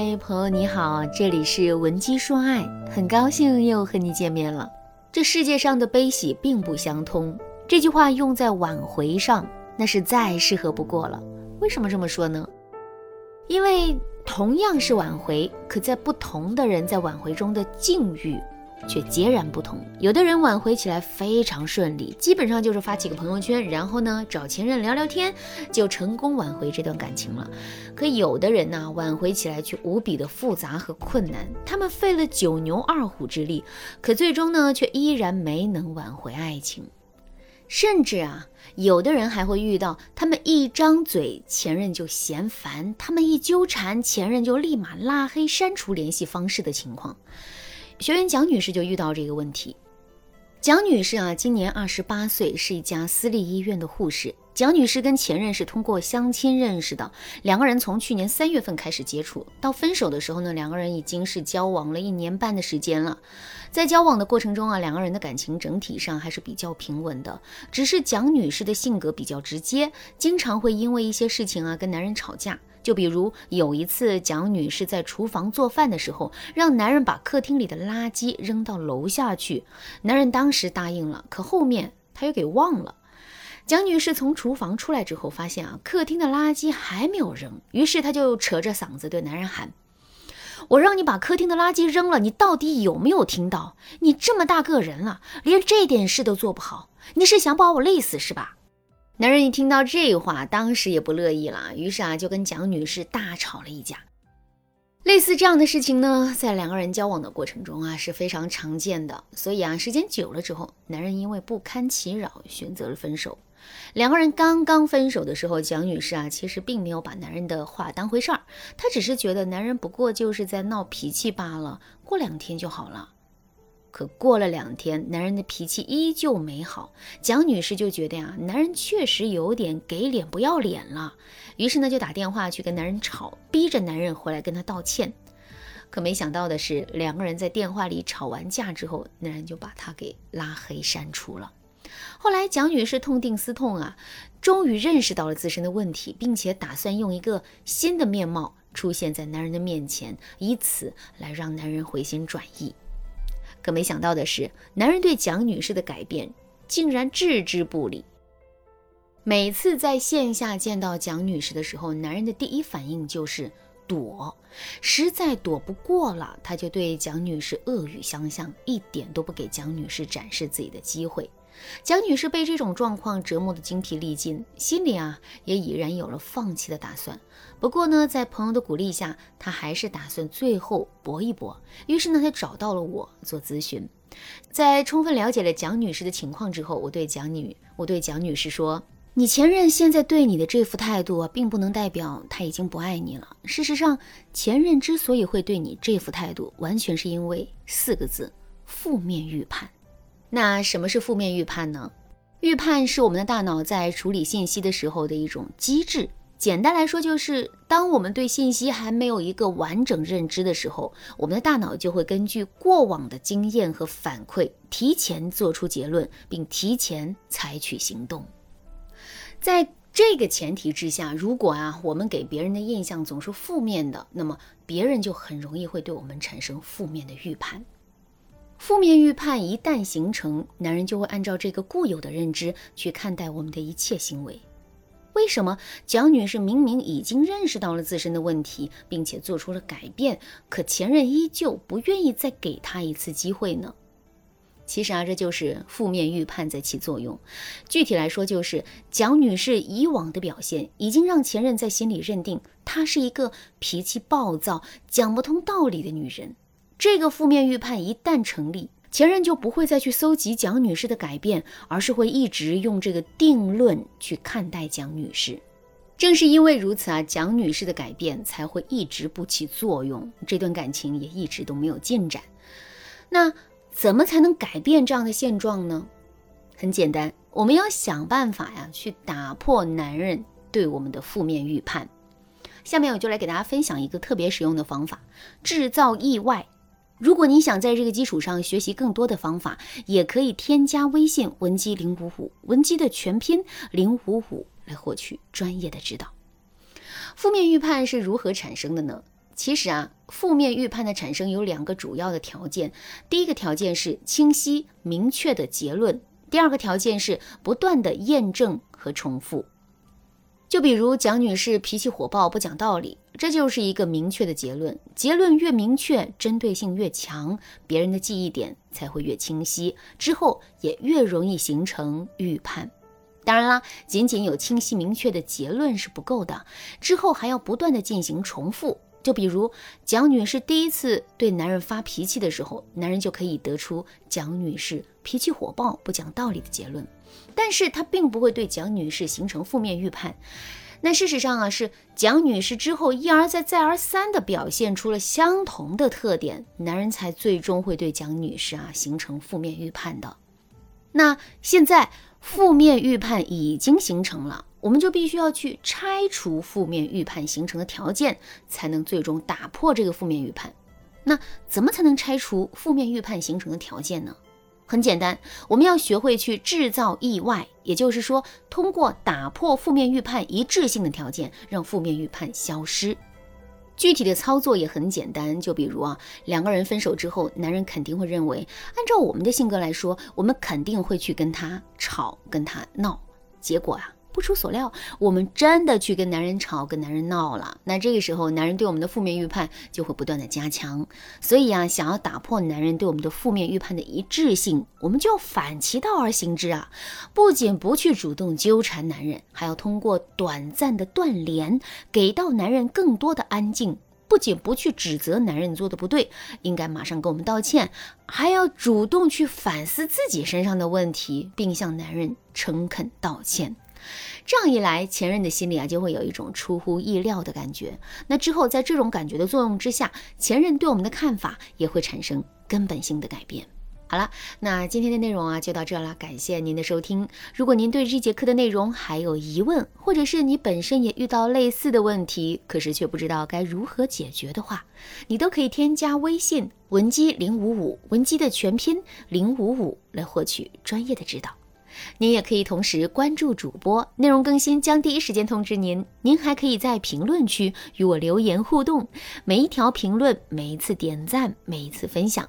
嗨，朋友你好，这里是文姬说爱，很高兴又和你见面了。这世界上的悲喜并不相通，这句话用在挽回上，那是再适合不过了。为什么这么说呢？因为同样是挽回，可在不同的人在挽回中的境遇。却截然不同。有的人挽回起来非常顺利，基本上就是发几个朋友圈，然后呢找前任聊聊天，就成功挽回这段感情了。可有的人呢，挽回起来却无比的复杂和困难。他们费了九牛二虎之力，可最终呢，却依然没能挽回爱情。甚至啊，有的人还会遇到，他们一张嘴，前任就嫌烦；他们一纠缠，前任就立马拉黑删除联系方式的情况。学员蒋女士就遇到这个问题。蒋女士啊，今年二十八岁，是一家私立医院的护士。蒋女士跟前任是通过相亲认识的，两个人从去年三月份开始接触，到分手的时候呢，两个人已经是交往了一年半的时间了。在交往的过程中啊，两个人的感情整体上还是比较平稳的，只是蒋女士的性格比较直接，经常会因为一些事情啊跟男人吵架。就比如有一次，蒋女士在厨房做饭的时候，让男人把客厅里的垃圾扔到楼下去。男人当时答应了，可后面他又给忘了。蒋女士从厨房出来之后，发现啊，客厅的垃圾还没有扔，于是她就扯着嗓子对男人喊：“我让你把客厅的垃圾扔了，你到底有没有听到？你这么大个人了，连这点事都做不好，你是想把我累死是吧？”男人一听到这话，当时也不乐意了，于是啊，就跟蒋女士大吵了一架。类似这样的事情呢，在两个人交往的过程中啊，是非常常见的。所以啊，时间久了之后，男人因为不堪其扰，选择了分手。两个人刚刚分手的时候，蒋女士啊，其实并没有把男人的话当回事儿，她只是觉得男人不过就是在闹脾气罢了，过两天就好了。可过了两天，男人的脾气依旧没好，蒋女士就觉得呀，男人确实有点给脸不要脸了，于是呢就打电话去跟男人吵，逼着男人回来跟他道歉。可没想到的是，两个人在电话里吵完架之后，男人就把他给拉黑删除了。后来蒋女士痛定思痛啊，终于认识到了自身的问题，并且打算用一个新的面貌出现在男人的面前，以此来让男人回心转意。可没想到的是，男人对蒋女士的改变竟然置之不理。每次在线下见到蒋女士的时候，男人的第一反应就是躲，实在躲不过了，他就对蒋女士恶语相向，一点都不给蒋女士展示自己的机会。蒋女士被这种状况折磨得精疲力尽，心里啊也已然有了放弃的打算。不过呢，在朋友的鼓励下，她还是打算最后搏一搏。于是呢，她找到了我做咨询。在充分了解了蒋女士的情况之后，我对蒋女我对蒋女士说：“你前任现在对你的这副态度，并不能代表他已经不爱你了。事实上，前任之所以会对你这副态度，完全是因为四个字：负面预判。”那什么是负面预判呢？预判是我们的大脑在处理信息的时候的一种机制。简单来说，就是当我们对信息还没有一个完整认知的时候，我们的大脑就会根据过往的经验和反馈，提前做出结论，并提前采取行动。在这个前提之下，如果啊我们给别人的印象总是负面的，那么别人就很容易会对我们产生负面的预判。负面预判一旦形成，男人就会按照这个固有的认知去看待我们的一切行为。为什么蒋女士明明已经认识到了自身的问题，并且做出了改变，可前任依旧不愿意再给她一次机会呢？其实啊，这就是负面预判在起作用。具体来说，就是蒋女士以往的表现已经让前任在心里认定她是一个脾气暴躁、讲不通道理的女人。这个负面预判一旦成立，前任就不会再去搜集蒋女士的改变，而是会一直用这个定论去看待蒋女士。正是因为如此啊，蒋女士的改变才会一直不起作用，这段感情也一直都没有进展。那怎么才能改变这样的现状呢？很简单，我们要想办法呀，去打破男人对我们的负面预判。下面我就来给大家分享一个特别实用的方法：制造意外。如果你想在这个基础上学习更多的方法，也可以添加微信文姬零五五，文姬的全拼零五五来获取专业的指导。负面预判是如何产生的呢？其实啊，负面预判的产生有两个主要的条件，第一个条件是清晰明确的结论，第二个条件是不断的验证和重复。就比如蒋女士脾气火爆、不讲道理，这就是一个明确的结论。结论越明确，针对性越强，别人的记忆点才会越清晰，之后也越容易形成预判。当然啦，仅仅有清晰明确的结论是不够的，之后还要不断的进行重复。就比如蒋女士第一次对男人发脾气的时候，男人就可以得出蒋女士脾气火爆、不讲道理的结论。但是他并不会对蒋女士形成负面预判。那事实上啊，是蒋女士之后一而再、再而三的表现出了相同的特点，男人才最终会对蒋女士啊形成负面预判的。那现在负面预判已经形成了，我们就必须要去拆除负面预判形成的条件，才能最终打破这个负面预判。那怎么才能拆除负面预判形成的条件呢？很简单，我们要学会去制造意外，也就是说，通过打破负面预判一致性的条件，让负面预判消失。具体的操作也很简单，就比如啊，两个人分手之后，男人肯定会认为，按照我们的性格来说，我们肯定会去跟他吵，跟他闹，结果啊。不出所料，我们真的去跟男人吵，跟男人闹了。那这个时候，男人对我们的负面预判就会不断的加强。所以啊，想要打破男人对我们的负面预判的一致性，我们就要反其道而行之啊！不仅不去主动纠缠男人，还要通过短暂的断联，给到男人更多的安静。不仅不去指责男人做的不对，应该马上跟我们道歉，还要主动去反思自己身上的问题，并向男人诚恳道歉。这样一来，前任的心里啊就会有一种出乎意料的感觉。那之后，在这种感觉的作用之下，前任对我们的看法也会产生根本性的改变。好了，那今天的内容啊就到这了，感谢您的收听。如果您对这节课的内容还有疑问，或者是你本身也遇到类似的问题，可是却不知道该如何解决的话，你都可以添加微信文姬零五五，文姬的全拼零五五，来获取专业的指导。您也可以同时关注主播，内容更新将第一时间通知您。您还可以在评论区与我留言互动，每一条评论、每一次点赞、每一次分享，